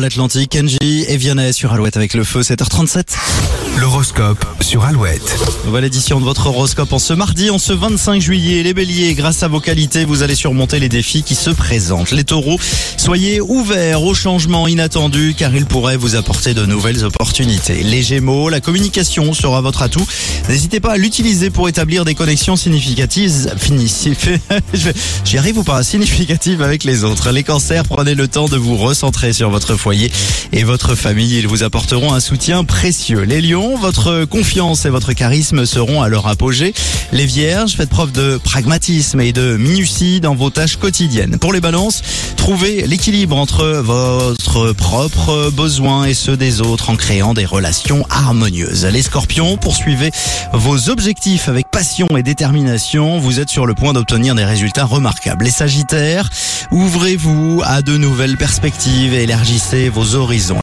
à l'Atlantique. Kenji et Vianney sur Alouette avec le feu, 7h37. L'horoscope sur Alouette. Nouvelle édition de votre horoscope en ce mardi, en ce 25 juillet. Les béliers, grâce à vos qualités, vous allez surmonter les défis qui se présentent. Les taureaux, soyez ouverts aux changements inattendus car ils pourraient vous apporter de nouvelles opportunités. Les gémeaux, la communication sera votre atout. N'hésitez pas à l'utiliser pour établir des connexions significatives. Finici- J'y arrive ou pas? Significatives avec les autres. Les cancers, prenez le temps de vous recentrer sur votre et votre famille. Ils vous apporteront un soutien précieux. Les lions, votre confiance et votre charisme seront à leur apogée. Les vierges, faites preuve de pragmatisme et de minutie dans vos tâches quotidiennes. Pour les balances, trouvez l'équilibre entre votre propre besoin et ceux des autres en créant des relations harmonieuses. Les scorpions, poursuivez vos objectifs avec passion et détermination. Vous êtes sur le point d'obtenir des résultats remarquables. Les sagittaires, ouvrez-vous à de nouvelles perspectives et élargissez vos horizons.